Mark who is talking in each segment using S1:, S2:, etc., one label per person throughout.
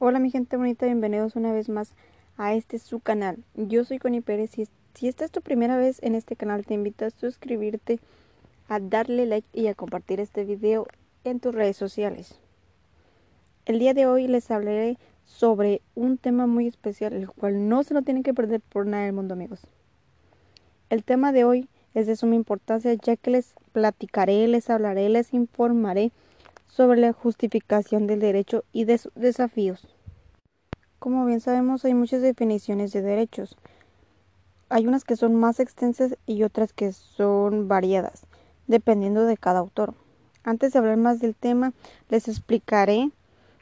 S1: Hola mi gente bonita, bienvenidos una vez más a este su canal. Yo soy Connie Pérez y si esta es tu primera vez en este canal te invito a suscribirte, a darle like y a compartir este video en tus redes sociales. El día de hoy les hablaré sobre un tema muy especial, el cual no se lo tienen que perder por nada del mundo amigos. El tema de hoy es de suma importancia ya que les platicaré, les hablaré, les informaré sobre la justificación del derecho y de sus desafíos. Como bien sabemos, hay muchas definiciones de derechos. Hay unas que son más extensas y otras que son variadas, dependiendo de cada autor. Antes de hablar más del tema, les explicaré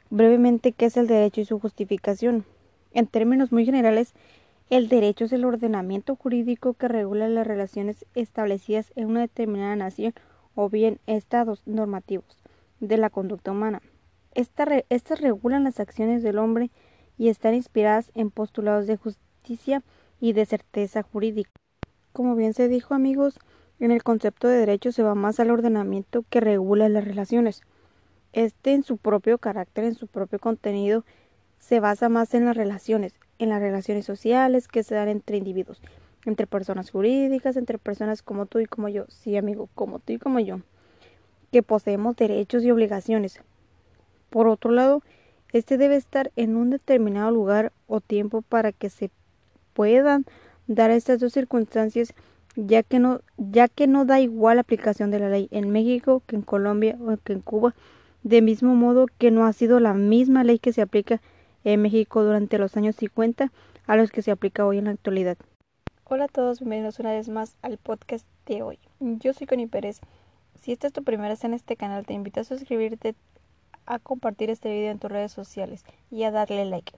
S1: brevemente qué es el derecho y su justificación. En términos muy generales, el derecho es el ordenamiento jurídico que regula las relaciones establecidas en una determinada nación o bien estados normativos de la conducta humana. Estas regulan las acciones del hombre y están inspiradas en postulados de justicia y de certeza jurídica. Como bien se dijo amigos, en el concepto de derecho se va más al ordenamiento que regula las relaciones. Este en su propio carácter, en su propio contenido, se basa más en las relaciones, en las relaciones sociales que se dan entre individuos, entre personas jurídicas, entre personas como tú y como yo, sí amigo, como tú y como yo que poseemos derechos y obligaciones. Por otro lado, este debe estar en un determinado lugar o tiempo para que se puedan dar estas dos circunstancias, ya que no, ya que no da igual aplicación de la ley en México que en Colombia o que en Cuba, de mismo modo que no ha sido la misma ley que se aplica en México durante los años 50 a los que se aplica hoy en la actualidad. Hola a todos, bienvenidos una vez más al podcast de hoy. Yo soy Connie Pérez si esta es tu primera vez en este canal, te invito a suscribirte, a compartir este video en tus redes sociales y a darle like.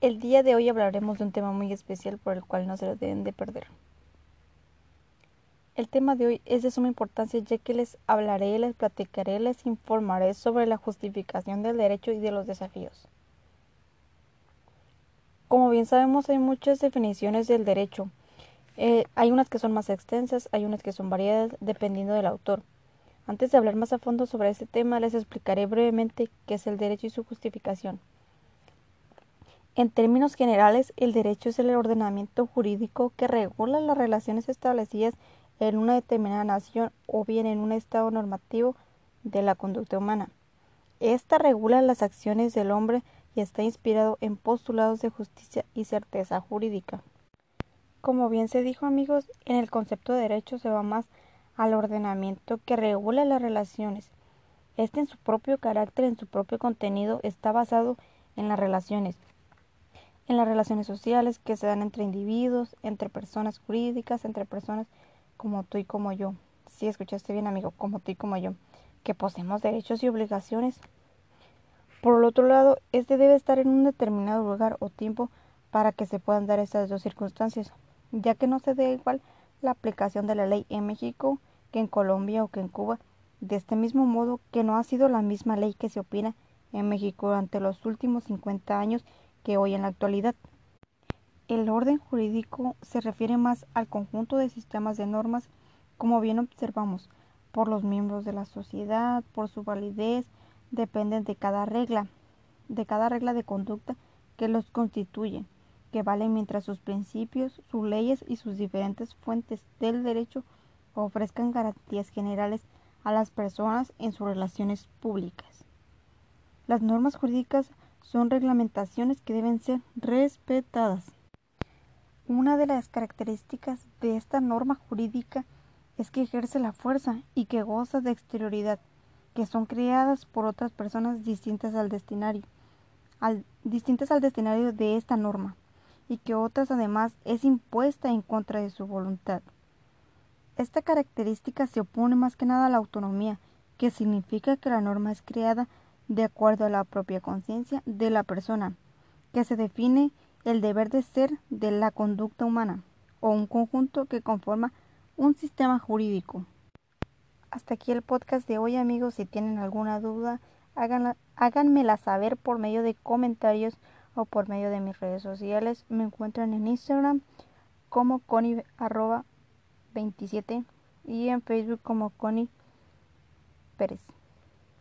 S1: El día de hoy hablaremos de un tema muy especial por el cual no se lo deben de perder. El tema de hoy es de suma importancia ya que les hablaré, les platicaré, les informaré sobre la justificación del derecho y de los desafíos. Como bien sabemos hay muchas definiciones del derecho, eh, hay unas que son más extensas, hay unas que son variadas, dependiendo del autor. Antes de hablar más a fondo sobre este tema, les explicaré brevemente qué es el derecho y su justificación. En términos generales, el derecho es el ordenamiento jurídico que regula las relaciones establecidas en una determinada nación o bien en un estado normativo de la conducta humana. Esta regula las acciones del hombre y está inspirado en postulados de justicia y certeza jurídica. Como bien se dijo amigos, en el concepto de derecho se va más al ordenamiento que regula las relaciones. Este en su propio carácter, en su propio contenido, está basado en las relaciones, en las relaciones sociales que se dan entre individuos, entre personas jurídicas, entre personas como tú y como yo. Si escuchaste bien amigo, como tú y como yo, que poseemos derechos y obligaciones. Por el otro lado, este debe estar en un determinado lugar o tiempo para que se puedan dar estas dos circunstancias ya que no se da igual la aplicación de la ley en México que en Colombia o que en Cuba, de este mismo modo que no ha sido la misma ley que se opina en México durante los últimos 50 años que hoy en la actualidad. El orden jurídico se refiere más al conjunto de sistemas de normas, como bien observamos, por los miembros de la sociedad, por su validez, dependen de cada regla, de cada regla de conducta que los constituye que valen mientras sus principios, sus leyes y sus diferentes fuentes del derecho ofrezcan garantías generales a las personas en sus relaciones públicas. Las normas jurídicas son reglamentaciones que deben ser respetadas. Una de las características de esta norma jurídica es que ejerce la fuerza y que goza de exterioridad, que son creadas por otras personas distintas al destinario, distintas al destinario de esta norma y que otras además es impuesta en contra de su voluntad. Esta característica se opone más que nada a la autonomía, que significa que la norma es creada de acuerdo a la propia conciencia de la persona, que se define el deber de ser de la conducta humana, o un conjunto que conforma un sistema jurídico. Hasta aquí el podcast de hoy amigos, si tienen alguna duda, háganmela saber por medio de comentarios o por medio de mis redes sociales. Me encuentran en Instagram como Connie 27 y en Facebook como Connie Pérez.